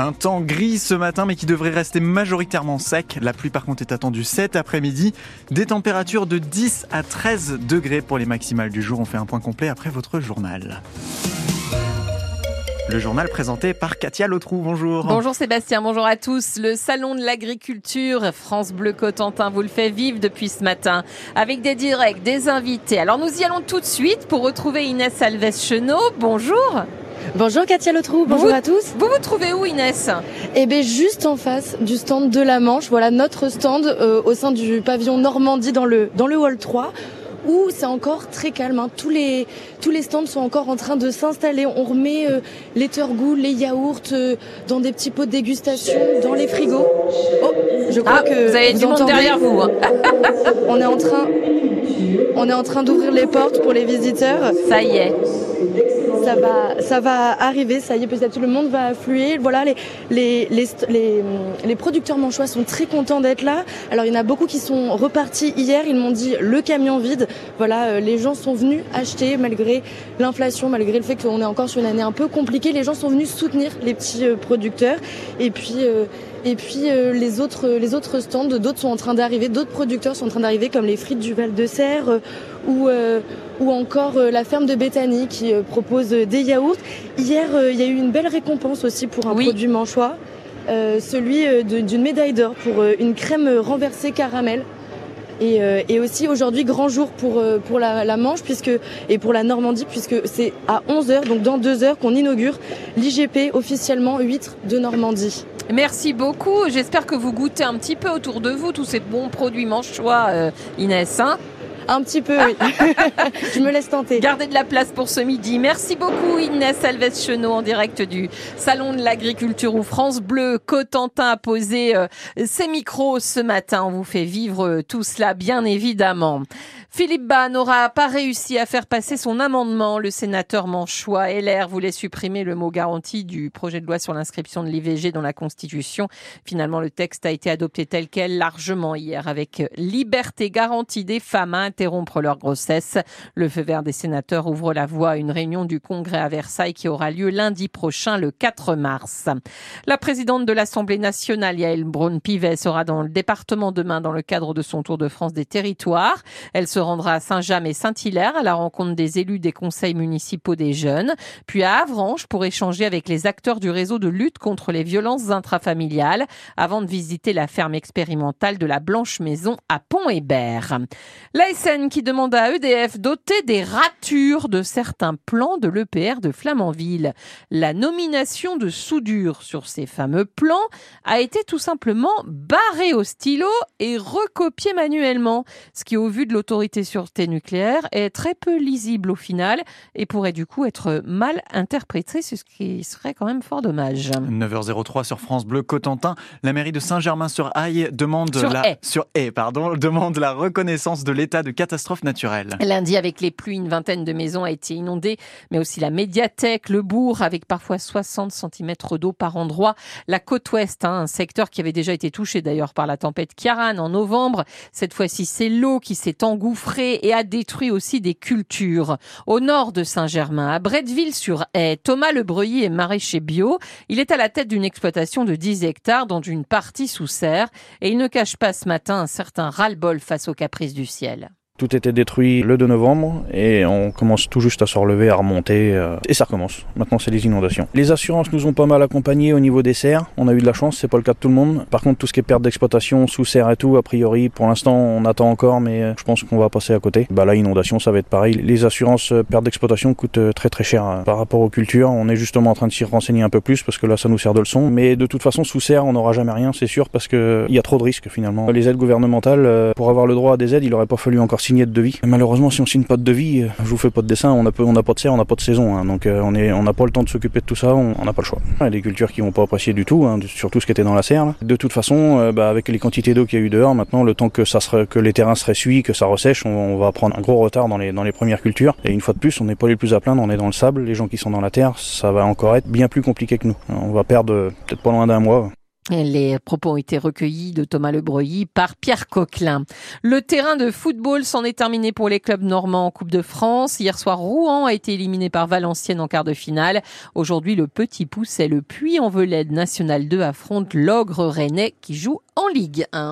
Un temps gris ce matin, mais qui devrait rester majoritairement sec. La pluie, par contre, est attendue cet après-midi. Des températures de 10 à 13 degrés pour les maximales du jour. On fait un point complet après votre journal. Le journal présenté par Katia Lotrou. Bonjour. Bonjour Sébastien, bonjour à tous. Le salon de l'agriculture France Bleu Cotentin vous le fait vivre depuis ce matin avec des directs, des invités. Alors nous y allons tout de suite pour retrouver Inès Alves Chenot. Bonjour. Bonjour Katia Lotrou, bonjour à tous. Vous vous trouvez où Inès? Eh bien juste en face du stand de la Manche, voilà notre stand euh, au sein du pavillon Normandie dans le, dans le hall 3 où c'est encore très calme. Hein. Tous, les, tous les stands sont encore en train de s'installer. On remet euh, les turgots, les yaourts euh, dans des petits pots de dégustation, dans les frigos. Oh, je crois ah, que vous avez du monde derrière vous. Hein. on est en train, on est en train d'ouvrir les portes pour les visiteurs. Ça y est ça va, arriver, ça y est, peut-être tout le monde va affluer. Voilà, les, les, les, les, producteurs manchois sont très contents d'être là. Alors il y en a beaucoup qui sont repartis hier, ils m'ont dit le camion vide. Voilà, euh, les gens sont venus acheter malgré l'inflation, malgré le fait qu'on est encore sur une année un peu compliquée. Les gens sont venus soutenir les petits euh, producteurs. Et puis euh, et puis les autres les autres stands, d'autres sont en train d'arriver, d'autres producteurs sont en train d'arriver comme les frites du Val de Serre ou ou encore euh, la ferme de Béthanie qui euh, propose des yaourts. Hier, euh, il y a eu une belle récompense aussi pour un produit manchois, celui d'une médaille d'or pour une crème renversée caramel. Et, aussi aujourd'hui grand jour pour pour la, Manche puisque et pour la Normandie puisque c'est à 11h donc dans deux heures qu'on inaugure l'IGP officiellement huître de Normandie. Merci beaucoup. J'espère que vous goûtez un petit peu autour de vous tous ces bons produits manchois, Inès. Hein un petit peu, oui. je me laisse tenter. Gardez de la place pour ce midi. Merci beaucoup Inès Alves Chenot en direct du Salon de l'Agriculture où France Bleu Cotentin a posé euh, ses micros ce matin. On vous fait vivre euh, tout cela bien évidemment. Philippe Bas n'aura pas réussi à faire passer son amendement. Le sénateur manchois LR voulait supprimer le mot garantie du projet de loi sur l'inscription de l'IVG dans la Constitution. Finalement, le texte a été adopté tel quel largement hier avec liberté garantie des femmes à interrompre leur grossesse. Le feu vert des sénateurs ouvre la voie à une réunion du Congrès à Versailles qui aura lieu lundi prochain, le 4 mars. La présidente de l'Assemblée nationale, Yael Braun-Pivet, sera dans le département demain dans le cadre de son tour de France des territoires. Elle se rendra à Saint-James et Saint-Hilaire à la rencontre des élus des conseils municipaux des jeunes, puis à Avranches pour échanger avec les acteurs du réseau de lutte contre les violences intrafamiliales avant de visiter la ferme expérimentale de la Blanche Maison à Pont-Hébert. L'ASN qui demande à EDF doter des ratures de certains plans de l'EPR de Flamanville. La nomination de soudure sur ces fameux plans a été tout simplement barrée au stylo et recopiée manuellement, ce qui au vu de l'autorité sûreté nucléaire est très peu lisible au final et pourrait du coup être mal interprété, ce qui serait quand même fort dommage. 9h03 sur France Bleu Cotentin, la mairie de Saint-Germain-sur-Aille demande la sur pardon, demande la reconnaissance de l'état de catastrophe naturelle. Lundi avec les pluies, une vingtaine de maisons a été inondée, mais aussi la médiathèque, le bourg avec parfois 60 cm d'eau par endroit, la côte ouest, hein, un secteur qui avait déjà été touché d'ailleurs par la tempête Kiaran en novembre. Cette fois-ci, c'est l'eau qui s'est engouffrée et a détruit aussi des cultures. Au nord de Saint-Germain, à Bretteville-sur-Haye, Thomas Lebreuilly est maraîcher bio. Il est à la tête d'une exploitation de 10 hectares dont une partie sous serre et il ne cache pas ce matin un certain ras-le-bol face aux caprices du ciel. Tout était détruit le 2 novembre et on commence tout juste à se relever, à remonter euh, et ça recommence. Maintenant c'est les inondations. Les assurances nous ont pas mal accompagnés au niveau des serres. On a eu de la chance, c'est pas le cas de tout le monde. Par contre tout ce qui est perte d'exploitation sous serre et tout, a priori pour l'instant on attend encore mais euh, je pense qu'on va passer à côté. Bah là inondation ça va être pareil. Les assurances euh, perte d'exploitation coûtent très très cher par rapport aux cultures. On est justement en train de s'y renseigner un peu plus parce que là ça nous sert de leçon. Mais de toute façon sous serre on n'aura jamais rien c'est sûr parce que il y a trop de risques finalement. Les aides gouvernementales pour avoir le droit à des aides il aurait pas fallu encore de devis. Malheureusement, si on signe pas de devis, euh, je vous fais pas de dessin, on n'a on a pas de serre, on n'a pas de saison, hein. donc euh, on est, on n'a pas le temps de s'occuper de tout ça, on n'a pas le choix. Il des cultures qui vont pas apprécier du tout, hein, surtout ce qui était dans la serre. De toute façon, euh, bah, avec les quantités d'eau qu'il y a eu dehors, maintenant le temps que ça que les terrains se ressuient, que ça ressèche, on, va prendre un gros retard dans les, dans les premières cultures. Et une fois de plus, on n'est pas les plus à plaindre, on est dans le sable. Les gens qui sont dans la terre, ça va encore être bien plus compliqué que nous. On va perdre peut-être pas loin d'un mois. Les propos ont été recueillis de Thomas Lebreuilly par Pierre Coquelin. Le terrain de football s'en est terminé pour les clubs normands en Coupe de France. Hier soir, Rouen a été éliminé par Valenciennes en quart de finale. Aujourd'hui, le Petit Pousset, le Puy-en-Velay National 2 affronte l'Ogre Rennais qui joue en Ligue 1.